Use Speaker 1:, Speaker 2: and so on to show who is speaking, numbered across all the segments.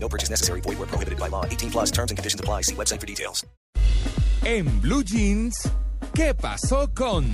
Speaker 1: No purchase necessary. Void where prohibited by law. 18 plus terms and conditions apply. See website for details.
Speaker 2: En Blue Jeans, ¿qué pasó con?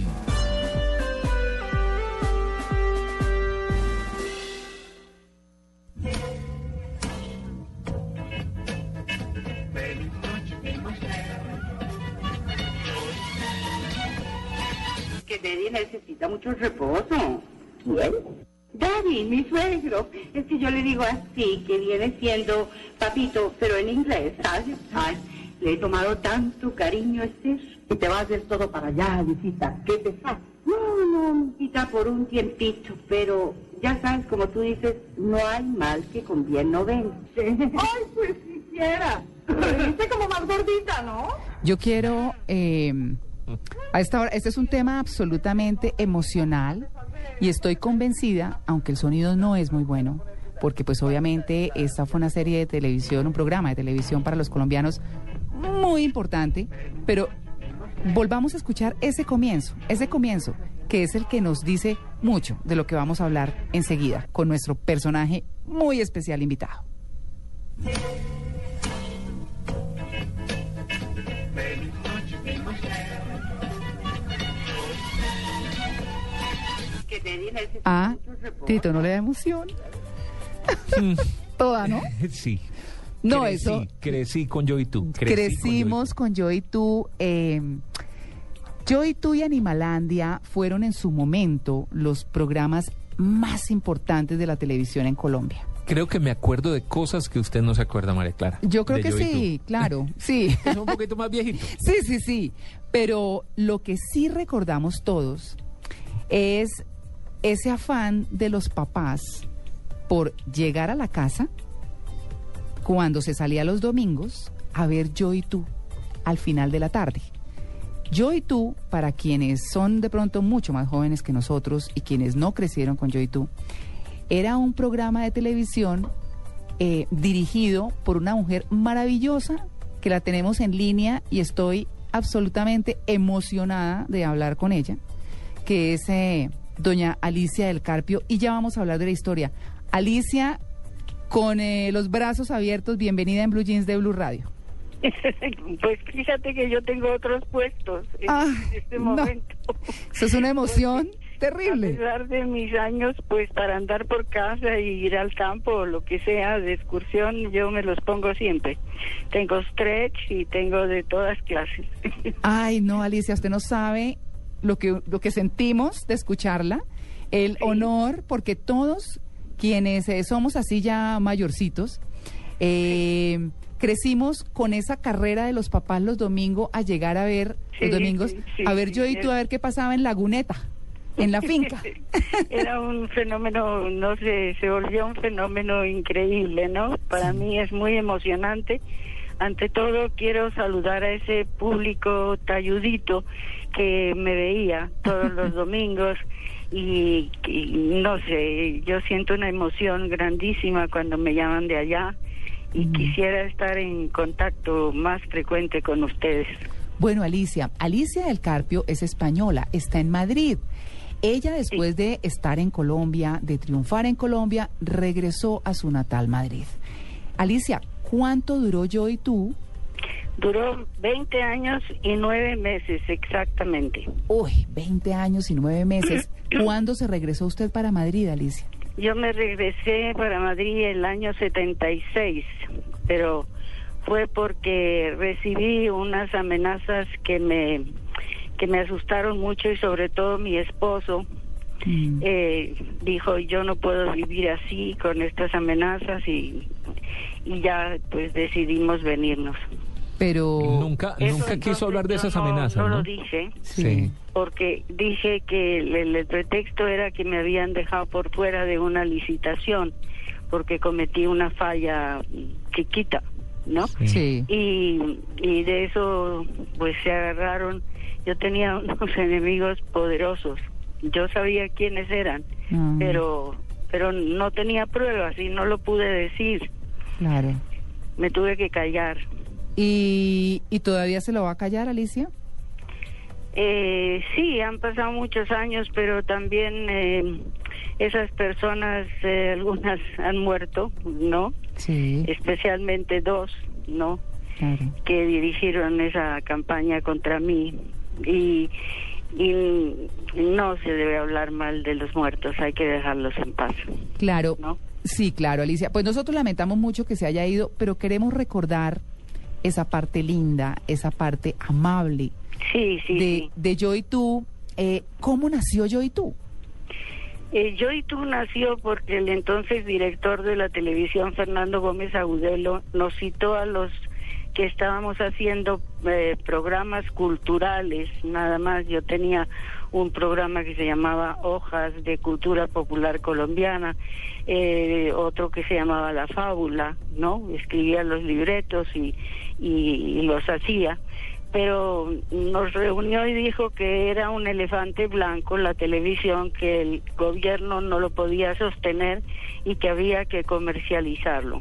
Speaker 3: que Daddy necesita mucho reposo. ¿Quién? Daddy, mi suegro. Es que yo le digo así, que viene siendo papito, pero en inglés, ¿sabes? Ay, le he tomado tanto cariño a este.
Speaker 4: Y te vas a hacer todo para allá, visita. ¿Qué te pasa?
Speaker 3: No, no, quita por un tiempito, pero ya sabes, como tú dices, no hay mal que con bien no venga.
Speaker 4: Ay, pues quisiera. Pero viste como más gordita, ¿no?
Speaker 5: Yo quiero, eh, a esta hora, este es un tema absolutamente emocional y estoy convencida, aunque el sonido no es muy bueno, porque pues obviamente esta fue una serie de televisión, un programa de televisión para los colombianos muy importante, pero volvamos a escuchar ese comienzo, ese comienzo, que es el que nos dice mucho de lo que vamos a hablar enseguida con nuestro personaje muy especial invitado. Ah. Tito, ¿no le da emoción? Toda, ¿no?
Speaker 2: Sí.
Speaker 5: No,
Speaker 2: crecí,
Speaker 5: eso-
Speaker 2: Crecí con yo y tú. crecí
Speaker 5: Crecimos con Yo y tú. eh, Yo y tú y Animalandia fueron en su momento los programas más importantes de la televisión en Colombia.
Speaker 2: Creo que me acuerdo de cosas que usted no se acuerda, María Clara.
Speaker 5: Yo creo que
Speaker 2: Yo
Speaker 5: sí, claro, sí.
Speaker 2: Es un poquito más viejito.
Speaker 5: Sí, sí, sí. Pero lo que sí recordamos todos es ese afán de los papás por llegar a la casa cuando se salía los domingos a ver Yo y tú al final de la tarde. Yo y tú, para quienes son de pronto mucho más jóvenes que nosotros y quienes no crecieron con Yo y tú, era un programa de televisión eh, dirigido por una mujer maravillosa que la tenemos en línea y estoy absolutamente emocionada de hablar con ella, que es eh, doña Alicia del Carpio, y ya vamos a hablar de la historia. Alicia, con eh, los brazos abiertos, bienvenida en Blue Jeans de Blue Radio.
Speaker 3: Pues fíjate que yo tengo otros puestos en
Speaker 5: Ah,
Speaker 3: este
Speaker 5: no.
Speaker 3: momento.
Speaker 5: Eso es una emoción
Speaker 3: A
Speaker 5: terrible.
Speaker 3: pesar de mis años, pues para andar por casa y ir al campo o lo que sea de excursión, yo me los pongo siempre. Tengo stretch y tengo de todas clases.
Speaker 5: Ay, no, Alicia, usted no sabe lo que, lo que sentimos de escucharla, el honor, porque todos quienes eh, somos así ya mayorcitos, eh, crecimos con esa carrera de los papás los domingos a llegar a ver,
Speaker 3: Sí,
Speaker 5: los domingos, a ver yo y tú a ver qué pasaba en Laguneta, en la finca.
Speaker 3: Era un fenómeno, no sé, se volvió un fenómeno increíble, ¿no? Para mí es muy emocionante. Ante todo, quiero saludar a ese público talludito que me veía todos los domingos y, y no sé, yo siento una emoción grandísima cuando me llaman de allá y quisiera estar en contacto más frecuente con ustedes.
Speaker 5: Bueno, Alicia, Alicia del Carpio es española, está en Madrid. Ella después de estar en Colombia, de triunfar en Colombia, regresó a su natal Madrid. Alicia, ¿cuánto duró yo y tú?
Speaker 3: Duró 20 años y 9 meses exactamente.
Speaker 5: Uy, 20 años y 9 meses. ¿Cuándo se regresó usted para Madrid, Alicia?
Speaker 3: Yo me regresé para Madrid el año 76, pero fue porque recibí unas amenazas que me que me asustaron mucho y sobre todo mi esposo
Speaker 5: Mm.
Speaker 3: eh, dijo yo no puedo vivir así con estas amenazas y y ya pues decidimos venirnos.
Speaker 5: Pero...
Speaker 2: Nunca,
Speaker 3: Eso,
Speaker 2: nunca quiso hablar de esas
Speaker 3: no-
Speaker 2: amenazas,
Speaker 3: No
Speaker 2: ¿no?
Speaker 3: lo dije
Speaker 5: Sí.
Speaker 3: porque dije que el, el pretexto era que me habían dejado por fuera de una licitación porque cometí una falla chiquita. ¿no?
Speaker 5: Sí.
Speaker 3: Y, y de eso pues se agarraron. Yo tenía unos enemigos poderosos. Yo sabía quiénes eran,
Speaker 5: Ah.
Speaker 3: pero pero no tenía pruebas y no lo pude decir.
Speaker 5: Claro.
Speaker 3: Me tuve que callar.
Speaker 5: ¿Y, ¿Y todavía se lo va a callar, Alicia?
Speaker 3: Eh, sí, han pasado muchos años, pero también eh, esas personas, eh, algunas han muerto, ¿no?
Speaker 5: Sí,
Speaker 3: Especialmente dos, ¿no?
Speaker 5: claro.
Speaker 3: Que dirigieron esa campaña contra mí. Y, y no se debe hablar mal de los muertos, hay que dejarlos en paz,
Speaker 5: Claro.
Speaker 3: ¿no?
Speaker 5: Sí, claro, Alicia. Pues nosotros lamentamos mucho que se haya ido, pero queremos recordar esa parte linda, esa parte amable
Speaker 3: Sí, sí,
Speaker 5: de,
Speaker 3: sí.
Speaker 5: de Yo y tú. Eh, ¿Cómo nació Yo y tú?
Speaker 3: Eh, Yo y tú nació porque el entonces director de la televisión, Fernando Gómez Agudelo, nos citó a los que estábamos haciendo eh, programas culturales, nada más. Yo tenía un programa que se llamaba Hojas de Cultura Popular Colombiana, eh, otro que se llamaba La Fábula, ¿no? Escribía los libretos y, y- y los hacía pero nos reunió y dijo que era un elefante blanco la televisión, que el gobierno no lo podía sostener y que había que comercializarlo.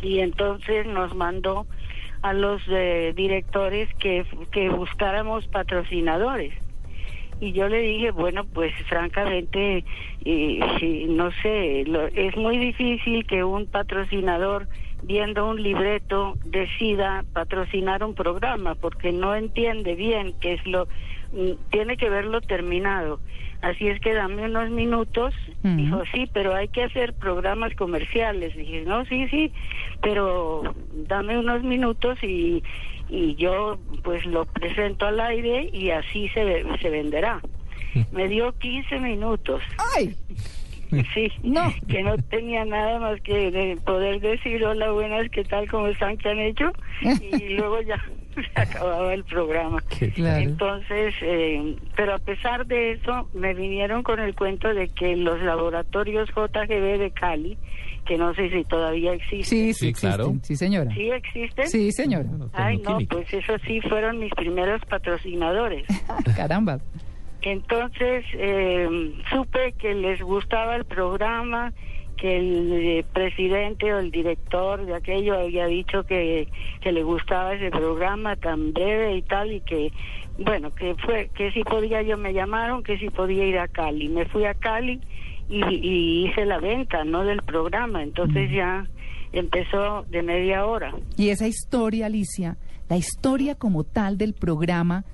Speaker 3: Y entonces nos mandó a los eh, directores que, que buscáramos patrocinadores. Y yo le dije, bueno, pues francamente, eh, no sé, lo- es muy difícil que un patrocinador viendo un libreto decida patrocinar un programa porque no entiende bien qué es lo mm, tiene que verlo terminado. Así es que dame unos minutos. Dijo sí pero hay que hacer programas comerciales dije no sí sí pero dame unos minutos y y yo pues lo presento al aire y así se se venderá me dio 15 minutos.
Speaker 5: ¡Ay!
Speaker 3: Sí,
Speaker 5: No.
Speaker 3: que no tenía nada más que de poder decir hola, buenas, ¿qué tal? ¿Cómo están? ¿Qué han hecho? Y luego ya se acababa el programa.
Speaker 5: Claro.
Speaker 3: Entonces, eh, pero a pesar de eso, me vinieron con el cuento de que los laboratorios JGB de Cali, que no sé si todavía existen.
Speaker 5: Sí, sí, existen.
Speaker 2: claro.
Speaker 5: Sí, señora.
Speaker 3: ¿Sí existen?
Speaker 5: Sí, señora.
Speaker 2: Bueno,
Speaker 3: Ay, no, pues eso sí fueron mis primeros patrocinadores.
Speaker 5: Caramba.
Speaker 3: Entonces eh, supe que les gustaba el programa, que el eh, presidente o el director de aquello había dicho que, que le gustaba ese programa tan breve y tal y que bueno que fue que si podía yo me llamaron que si podía ir a Cali. Me fui a Cali y, y hice la venta no del programa. Entonces ya empezó de media hora.
Speaker 5: Y esa historia, Alicia, la historia como tal del programa,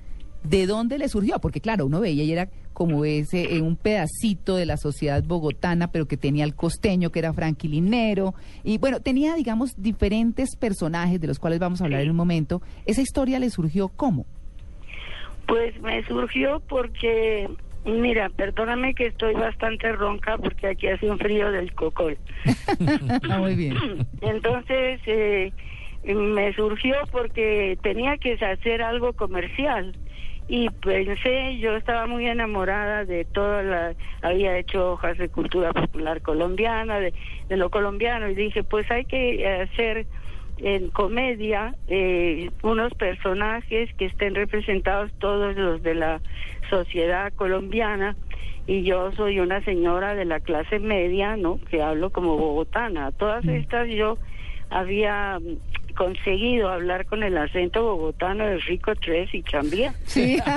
Speaker 5: ¿de dónde le surgió? Porque claro, uno veía y era como ese eh, un pedacito de la sociedad bogotana, pero que tenía el costeño, que era franquilinero, y bueno, tenía, digamos, diferentes personajes de los cuales vamos a hablar en un momento. ¿Esa historia le surgió cómo?
Speaker 3: Pues me surgió porque, mira, perdóname que estoy bastante ronca porque aquí hace un frío del cocol.
Speaker 5: Ah, muy bien.
Speaker 3: Entonces, eh, me surgió porque tenía que hacer algo comercial. Y pensé, yo estaba muy enamorada de toda la, había hecho hojas de cultura popular colombiana, de, de lo colombiano, y dije, pues hay que hacer en comedia eh, unos personajes que estén representados todos los de la sociedad colombiana y yo soy una señora de la clase media, ¿no? Que hablo como bogotana. Todas estas yo había mm, conseguido hablar con el acento bogotano de Rico Tres y Chambía.
Speaker 5: Sí.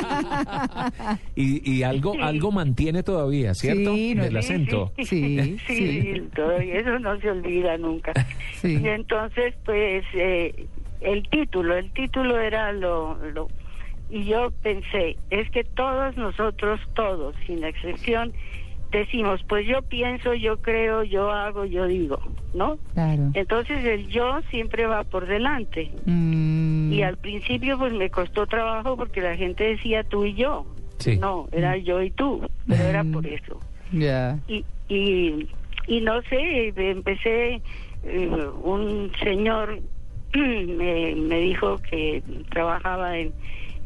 Speaker 2: Y, y algo, algo mantiene todavía, ¿cierto?
Speaker 5: Sí, no-
Speaker 2: El acento.
Speaker 5: Sí,
Speaker 3: sí,
Speaker 5: sí.
Speaker 3: todavía eso no se olvida nunca.
Speaker 5: Sí.
Speaker 3: Y entonces, pues, eh, el título, el título era lo, lo... Y yo pensé, es que todos nosotros, todos, sin excepción, decimos, pues yo pienso, yo creo, yo hago, yo digo, ¿no?
Speaker 5: Claro.
Speaker 3: Entonces el yo siempre va por delante.
Speaker 5: Mm,
Speaker 3: Y al principio pues me costó trabajo porque la gente decía tú y yo.
Speaker 2: Sí.
Speaker 3: No, era yo y tú, pero era
Speaker 5: Mm.
Speaker 3: por eso.
Speaker 5: ya.
Speaker 3: Y, y, y no sé, empecé, eh, un señor me, me dijo que trabajaba en,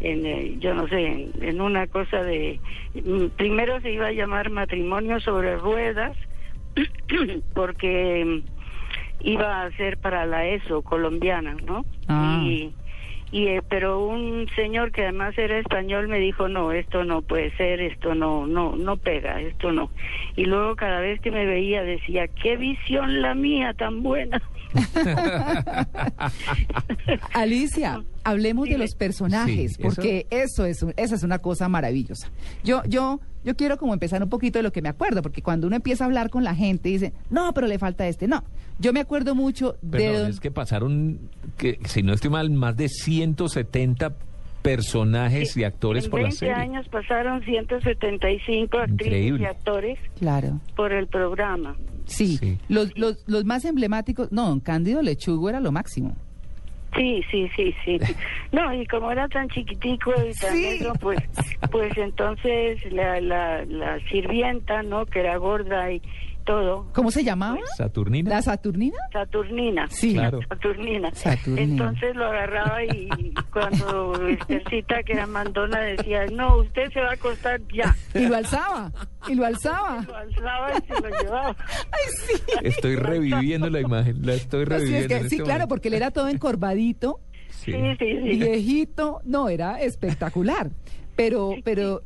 Speaker 3: en eh, yo no sé, en, en una cosa de, mm, primero se iba a llamar matrimonio sobre ruedas, porque, iba a ser para la ESO colombiana, ¿no?
Speaker 5: Ah.
Speaker 3: Y, y eh, pero un señor que además era español me dijo no esto no puede ser esto no no no pega esto no y luego cada vez que me veía decía qué visión la mía tan buena
Speaker 5: Alicia, hablemos de los personajes,
Speaker 2: Sí,
Speaker 5: porque eso, es un- esa es una cosa maravillosa. Yo, yo, yo quiero como empezar un poquito de lo que me acuerdo, porque cuando uno empieza a hablar con la gente dice, no, pero le falta este, no. Yo me acuerdo mucho de
Speaker 2: Perdón,
Speaker 5: don-
Speaker 2: es que pasaron, que, si no estoy mal, más de 170 personajes y actores
Speaker 3: en
Speaker 2: por la
Speaker 3: 20
Speaker 2: serie.
Speaker 3: años pasaron 175 actrices
Speaker 2: Increíble.
Speaker 3: y actores
Speaker 5: Claro.
Speaker 3: por el programa
Speaker 5: Sí,
Speaker 2: Sí.
Speaker 5: Los, los, los más emblemáticos, no, don Cándido Lechugo era lo máximo.
Speaker 3: Sí, sí, sí, sí. No, y como era tan chiquitico y tan
Speaker 5: Sí.
Speaker 3: negro, pues, pues entonces la, la, la sirvienta, ¿no? Que era gorda y todo,
Speaker 5: ¿Cómo se llamaba?
Speaker 2: Saturnina.
Speaker 5: ¿La Saturnina?
Speaker 3: Saturnina.
Speaker 5: Sí.
Speaker 2: Claro.
Speaker 3: Saturnina.
Speaker 5: Saturnina.
Speaker 3: Entonces lo agarraba y cuando Estercita, que era mandona, decía, no, usted se va a acostar ya.
Speaker 5: Y lo alzaba, y lo alzaba.
Speaker 3: Lo alzaba y se lo llevaba.
Speaker 5: Ay, sí.
Speaker 2: Estoy reviviendo la imagen, la estoy reviviendo.
Speaker 5: es que,
Speaker 2: en
Speaker 5: sí,
Speaker 2: este
Speaker 5: claro,
Speaker 2: momento.
Speaker 5: porque él era todo encorvadito.
Speaker 2: Sí.
Speaker 3: Sí, sí, sí.
Speaker 5: viejito, no, era espectacular. Pero, pero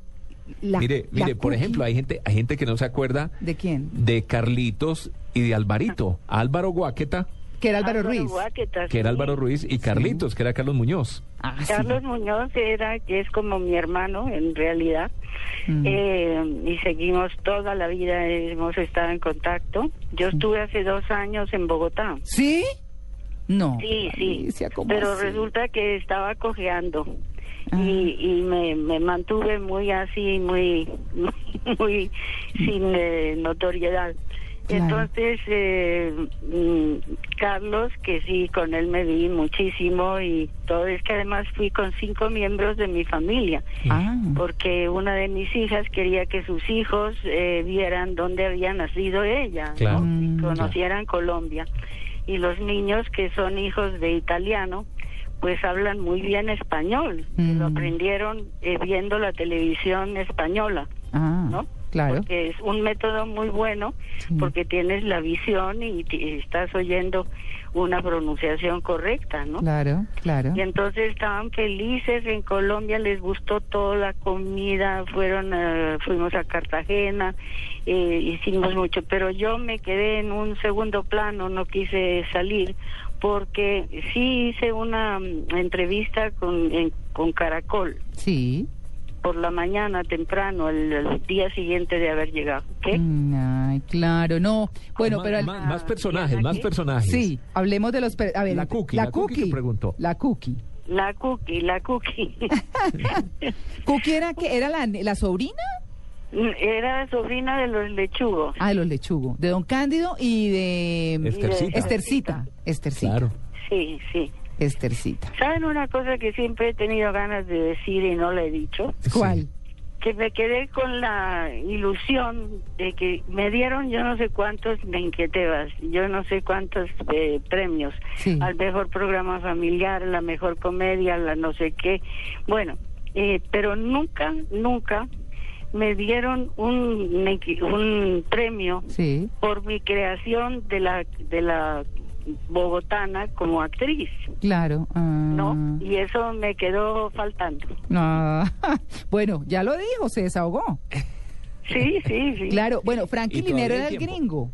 Speaker 5: la,
Speaker 2: mire,
Speaker 5: la
Speaker 2: mire, por ejemplo, hay gente, hay gente que no se acuerda
Speaker 5: ¿De quién?
Speaker 2: de Carlitos y de Alvarito. Álvaro Guaqueta,
Speaker 5: Que era Álvaro Ruiz.
Speaker 3: Guáqueta,
Speaker 2: que era. Álvaro Ruiz, y Carlitos, que era Carlos Muñoz.
Speaker 5: Ah, sí.
Speaker 3: Carlos Muñoz era, que es como mi hermano en realidad,
Speaker 5: Mm.
Speaker 3: eh, y seguimos toda la vida, hemos estado en contacto. Yo estuve hace dos años en Bogotá.
Speaker 5: ¿Sí? No.
Speaker 3: Sí, sí,
Speaker 5: Alicia, ¿cómo
Speaker 3: pero
Speaker 5: así?
Speaker 3: resulta que estaba cojeando. Y, y me, me mantuve muy así, muy, muy, muy sin eh, notoriedad.
Speaker 5: Claro.
Speaker 3: Entonces, eh, mm, Carlos, que sí, con él me vi muchísimo y todo, es que además fui con cinco miembros de mi familia,
Speaker 5: Ah,
Speaker 3: porque una de mis hijas quería que sus hijos eh, vieran dónde había nacido ella.
Speaker 5: Mm,
Speaker 3: y conocieran Colombia. Y los niños que son hijos de italiano, pues hablan muy bien español,
Speaker 5: Mm.
Speaker 3: lo aprendieron eh, viendo la televisión española.
Speaker 5: ah,
Speaker 3: ¿no?
Speaker 5: claro.
Speaker 3: Porque es un método muy bueno
Speaker 5: Sí.
Speaker 3: porque tienes la visión y te- estás oyendo una pronunciación correcta, ¿no?
Speaker 5: Claro, claro.
Speaker 3: Y entonces estaban felices en Colombia, les gustó toda la comida, fueron, eh, fuimos a Cartagena, eh, hicimos mucho, pero yo me quedé en un segundo plano, no quise salir porque sí hice una mm, entrevista con, en- con Caracol
Speaker 5: Sí.
Speaker 3: Por la mañana temprano, el, el día siguiente de haber llegado. ¿Qué?
Speaker 5: Mm, Ay, claro, no. Bueno,
Speaker 2: más,
Speaker 5: pero... al-
Speaker 2: más, más personajes,
Speaker 3: ¿y
Speaker 2: más personajes.
Speaker 5: Sí, hablemos de los... per- A ver,
Speaker 2: La cookie,
Speaker 5: la
Speaker 2: la cookie que preguntó.
Speaker 5: La cookie.
Speaker 3: La cookie, la cookie.
Speaker 5: ¿Cookie era que era la, la sobrina?
Speaker 3: Era sobrina de los lechugos.
Speaker 5: Ah, de los lechugos. De Don Cándido y de...
Speaker 2: Estercita.
Speaker 5: Estercita. Estercita.
Speaker 2: Claro.
Speaker 3: Sí, sí.
Speaker 5: Estercita.
Speaker 3: ¿Saben una cosa que siempre he tenido ganas de decir y no la he dicho?
Speaker 5: ¿Cuál?
Speaker 3: Que me quedé con la ilusión de que me dieron yo no sé cuántos Benquetebas, yo no sé cuántos eh, premios
Speaker 5: Sí.
Speaker 3: al mejor programa familiar, la mejor comedia, la no sé qué. Bueno, eh, pero nunca, nunca me dieron un, un premio
Speaker 5: Sí.
Speaker 3: por mi creación de la de la bogotana como actriz,
Speaker 5: Claro. ah.
Speaker 3: ¿no? Y eso me quedó faltando.
Speaker 5: No. bueno, ya lo dijo, se desahogó.
Speaker 3: Sí, sí, sí.
Speaker 5: Claro, bueno, Frankie Linero era el
Speaker 2: tiempo.
Speaker 5: gringo.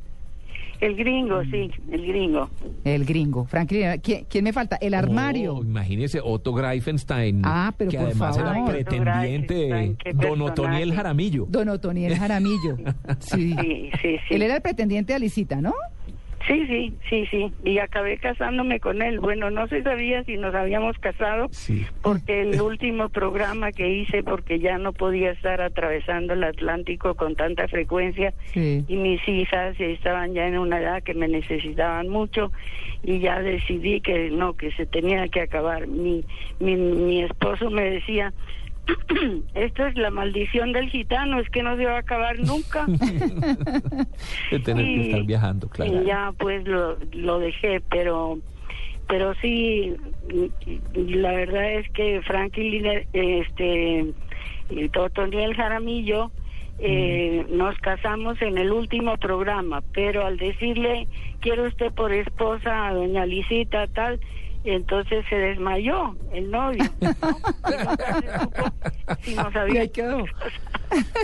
Speaker 3: El gringo, sí, el gringo.
Speaker 5: El gringo. Frankie Linero. ¿Quién, quién me falta? El armario.
Speaker 2: Oh, imagínese, Otto Greifenstein.
Speaker 5: Ah, pero
Speaker 2: que
Speaker 5: por
Speaker 2: además
Speaker 5: favor.
Speaker 2: era pretendiente Don Otoniel. Jaramillo.
Speaker 5: Don Otoniel Jaramillo. Sí.
Speaker 3: Sí, sí, sí.
Speaker 5: Él era el pretendiente de Alicita, ¿no?
Speaker 3: Sí, sí, sí, sí. Y acabé casándome con él. Bueno, no se sabía si nos habíamos casado
Speaker 2: Sí.
Speaker 3: porque el último programa que hice, porque ya no podía estar atravesando el Atlántico con tanta frecuencia,
Speaker 5: Sí.
Speaker 3: y mis hijas estaban ya en una edad que me necesitaban mucho y ya decidí que no, que se tenía que acabar. Mi, mi, mi esposo me decía, esto es la maldición del gitano, es que no se va a acabar nunca.
Speaker 2: De tener que
Speaker 3: Y-
Speaker 2: estar viajando, claro.
Speaker 3: Y ya pues lo, lo dejé, pero pero sí, la verdad es que Franklin, este, y Totoniel Jaramillo Eh, Nos casamos en el último programa, pero al decirle, quiero usted por esposa a doña Lisita, tal, entonces se desmayó el novio. Y si
Speaker 5: Y
Speaker 3: había-
Speaker 5: ahí quedó.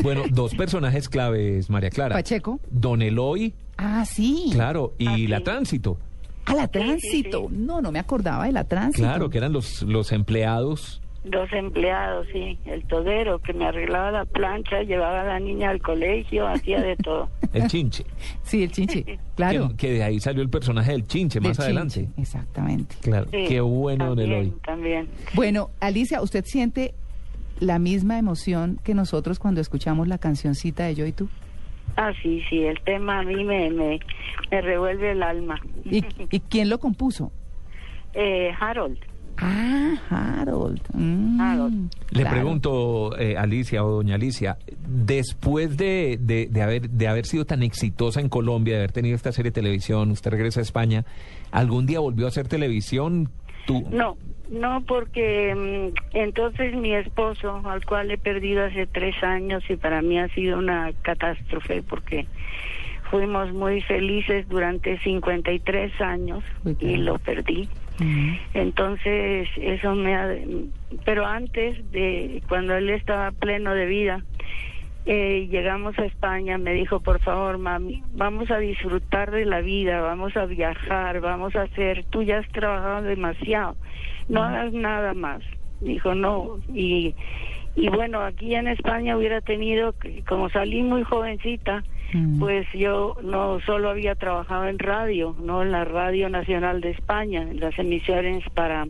Speaker 2: Bueno, dos personajes claves, María Clara.
Speaker 5: Pacheco.
Speaker 2: Don Eloy,
Speaker 5: Ah, sí.
Speaker 2: claro, y
Speaker 3: Ah, sí.
Speaker 2: la Tránsito.
Speaker 5: A la
Speaker 3: Sí, sí,
Speaker 5: tránsito.
Speaker 3: sí.
Speaker 5: No, no me acordaba de la tránsito.
Speaker 2: Claro, que eran los, los empleados.
Speaker 3: Dos empleados, sí. El todero que me arreglaba la plancha, llevaba a la niña al colegio, hacía de todo.
Speaker 2: El chinche.
Speaker 5: Sí, el chinche. Claro.
Speaker 2: Que, que de ahí salió el personaje del chinche
Speaker 5: Del
Speaker 2: más adelante.
Speaker 5: chinche, Exactamente.
Speaker 2: Claro,
Speaker 3: Sí,
Speaker 2: qué bueno,
Speaker 3: también,
Speaker 2: Eloy.
Speaker 3: También.
Speaker 5: Bueno, Alicia, ¿usted siente la misma emoción que nosotros cuando escuchamos la cancioncita de Yo y tú?
Speaker 3: Ah, sí, sí, el tema a mí me, me, me revuelve el alma.
Speaker 5: ¿Y, y quién lo compuso?
Speaker 3: Eh, Harold.
Speaker 5: Ah, Harold. Mm,
Speaker 3: Harold.
Speaker 2: Le
Speaker 5: claro.
Speaker 2: pregunto, eh, Alicia o doña Alicia, después de, de, de haber, de haber sido tan exitosa en Colombia, de haber tenido esta serie de televisión, usted regresa a España, ¿algún día volvió a hacer televisión? Tú,
Speaker 3: No, no, porque mm, entonces mi esposo, al cual he perdido hace tres años y para mí ha sido una catástrofe porque fuimos muy felices durante 53 años y lo perdí. Entonces, eso me ha... Pero antes de, cuando él estaba pleno de vida, eh, llegamos a España, me dijo, por favor, mami, vamos a disfrutar de la vida, vamos a viajar, vamos a hacer, tú ya has trabajado demasiado, no hagas nada más. Dijo, no, y, y bueno, aquí en España hubiera tenido, que- como salí muy jovencita,
Speaker 5: mm.
Speaker 3: pues yo no solo había trabajado en radio, no en la Radio Nacional de España, en las emisiones para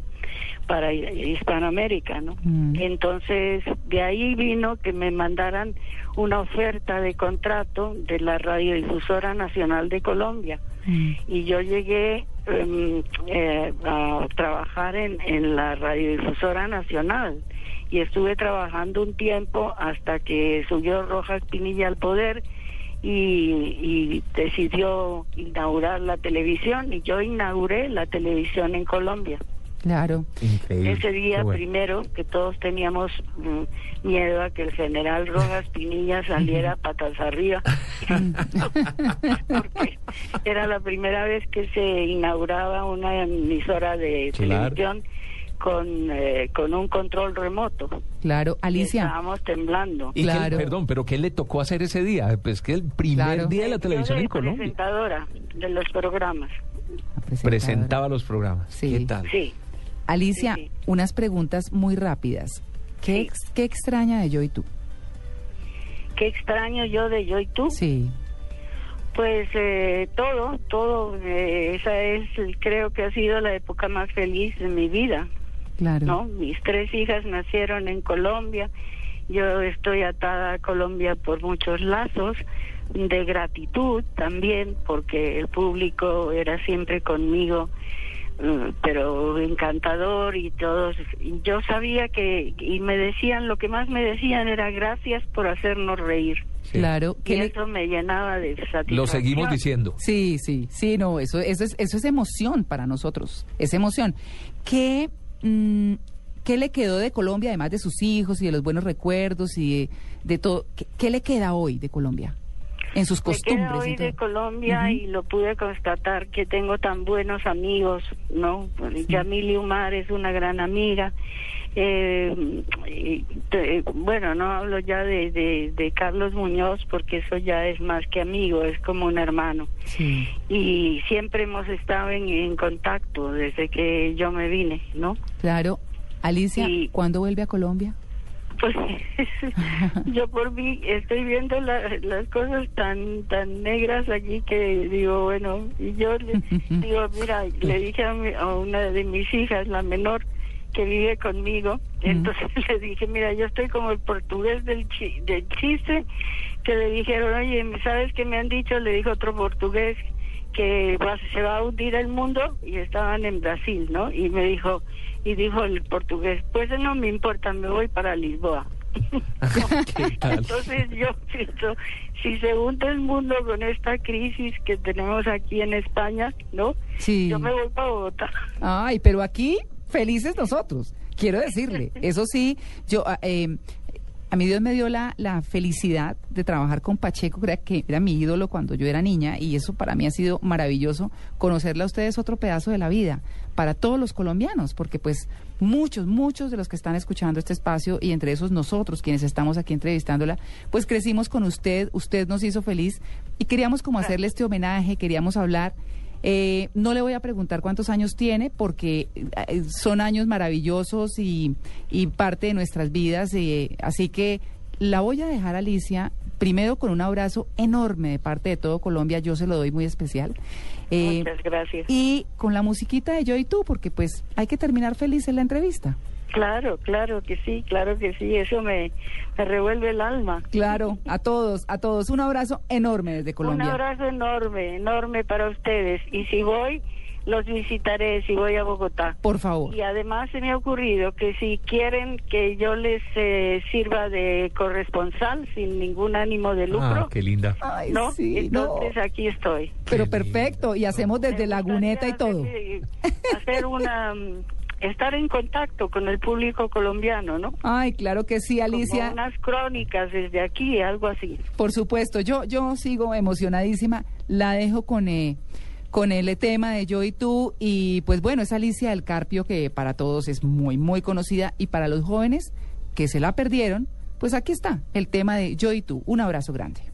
Speaker 3: para Hispanoamérica, ¿no?
Speaker 5: Mm.
Speaker 3: Entonces, de ahí vino que me mandaran una oferta de contrato de la Radiodifusora Nacional de Colombia.
Speaker 5: Mm.
Speaker 3: Y yo llegué em, eh, a trabajar en, en la Radiodifusora Nacional. Y estuve trabajando un tiempo hasta que subió Rojas Pinilla al poder y, y decidió inaugurar la televisión. Y yo inauguré la televisión en Colombia.
Speaker 5: Claro.
Speaker 2: increíble.
Speaker 3: Ese día
Speaker 2: bueno.
Speaker 3: primero que todos teníamos mm, miedo a que el general Rojas Pinilla saliera patas arriba, porque era la primera vez que se inauguraba una emisora de
Speaker 2: Claro.
Speaker 3: televisión con, eh, con un control remoto.
Speaker 5: Claro.
Speaker 3: Y
Speaker 5: Alicia.
Speaker 3: Estábamos temblando.
Speaker 2: ¿Y qué-
Speaker 5: Claro.
Speaker 2: perdón, pero ¿qué le tocó hacer ese día? Pues que el primer
Speaker 5: Claro.
Speaker 2: día de la televisión en Colombia.
Speaker 3: presentadora de los programas.
Speaker 2: Presentaba los programas.
Speaker 5: Sí.
Speaker 2: ¿Qué tal?
Speaker 3: Sí.
Speaker 5: Alicia,
Speaker 3: Sí, sí.
Speaker 5: unas preguntas muy rápidas. ¿Qué,
Speaker 3: Sí.
Speaker 5: ex- qué extraña de Yo y tú?
Speaker 3: Qué extraño yo de yo y tú.
Speaker 5: Sí.
Speaker 3: Pues eh, todo, todo, eh, esa es, creo que ha sido la época más feliz de mi vida,
Speaker 5: Claro.
Speaker 3: ¿no? Mis tres hijas nacieron en Colombia, yo estoy atada a Colombia por muchos lazos de gratitud también, porque el público era siempre conmigo, eh, pero encantador y todos, y yo sabía que, y me decían, lo que más me decían era gracias por hacernos reír.
Speaker 2: Sí.
Speaker 5: Claro.
Speaker 3: Y
Speaker 5: ¿Qué le-
Speaker 3: eso me llenaba de satisfacción.
Speaker 2: Lo seguimos diciendo.
Speaker 5: Sí, sí, sí, no, eso, eso, es, eso es emoción para nosotros, es emoción. ¿Qué, mm, ¿Qué le quedó de Colombia, además de sus hijos y de los buenos recuerdos y de, de todo? ¿Qué, qué le queda hoy de Colombia? En sus
Speaker 3: Me
Speaker 5: costumbres.
Speaker 3: queda hoy de Colombia y lo pude constatar que tengo tan buenos amigos, ¿no? Yamili Umar es una gran amiga. Eh, te- bueno, no hablo ya de, de, de Carlos Muñoz porque eso ya es más que amigo, es como un hermano.
Speaker 5: Sí.
Speaker 3: Y siempre hemos estado en, en contacto desde que yo me vine, ¿no?
Speaker 5: Claro. Alicia,
Speaker 3: Y-
Speaker 5: ¿cuándo vuelve a Colombia?
Speaker 3: Pues yo por mí estoy viendo la- las cosas tan tan negras aquí que digo, bueno, y yo le digo, mira, le dije a, mi- a una de mis hijas, la menor, que vive conmigo, entonces le dije, mira, yo estoy como el portugués del, chi- del chiste, que le dijeron, oye, ¿sabes qué me han dicho? Le dijo otro portugués que se va a hundir el mundo y estaban en Brasil, ¿no? Y me dijo, y dijo el portugués, pues no me importa, me voy para Lisboa. Entonces yo pienso, si se hunde el mundo con esta crisis que tenemos aquí en España, ¿no?
Speaker 5: Sí.
Speaker 3: Yo me voy para Bogotá.
Speaker 5: Ay, pero aquí felices nosotros, quiero decirle. Eso sí, yo ah, eh, a mí Dios me dio la, la felicidad de trabajar con Pacheco, que era mi ídolo cuando yo era niña, y eso para mí ha sido maravilloso. Conocerla a ustedes otro pedazo de la vida, para todos los colombianos, porque pues muchos, muchos de los que están escuchando este espacio, y entre esos nosotros, quienes estamos aquí entrevistándola, pues crecimos con usted, usted nos hizo feliz, y queríamos como hacerle este homenaje, queríamos hablar. Eh, no le voy a preguntar cuántos años tiene porque eh, son años maravillosos y, y parte de nuestras vidas. eh, así que la voy a dejar, Alicia, primero con un abrazo enorme de parte de todo Colombia. Yo se lo doy muy especial. Eh,
Speaker 3: Muchas gracias.
Speaker 5: y con la musiquita de Yo y tú, porque pues hay que terminar feliz en la entrevista.
Speaker 3: Claro, claro que sí, claro que sí, eso me, me revuelve el alma.
Speaker 5: Claro, a todos, a todos. Un abrazo enorme desde Colombia.
Speaker 3: Un abrazo enorme, enorme para ustedes. Y si voy, los visitaré, si voy a Bogotá.
Speaker 5: Por favor.
Speaker 3: Y además se me ha ocurrido que si quieren que yo les eh, sirva de corresponsal sin ningún ánimo de lucro,
Speaker 2: Ah, qué linda.
Speaker 5: Ay,
Speaker 3: ¿no?
Speaker 5: sí, no.
Speaker 3: Entonces aquí estoy.
Speaker 5: Pero
Speaker 2: Qué
Speaker 5: perfecto, y hacemos desde Laguneta y todo.
Speaker 3: Hacer, hacer una... estar en contacto con el público colombiano, ¿no?
Speaker 5: Ay, claro que sí, Alicia.
Speaker 3: Como unas crónicas desde aquí, algo así.
Speaker 5: Por supuesto, yo, yo sigo emocionadísima. La dejo con, eh, con el tema de Yo y tú. Y pues bueno, es Alicia del Carpio, que para todos es muy, muy conocida. Y para los jóvenes que se la perdieron, pues aquí está el tema de Yo y tú. Un abrazo grande.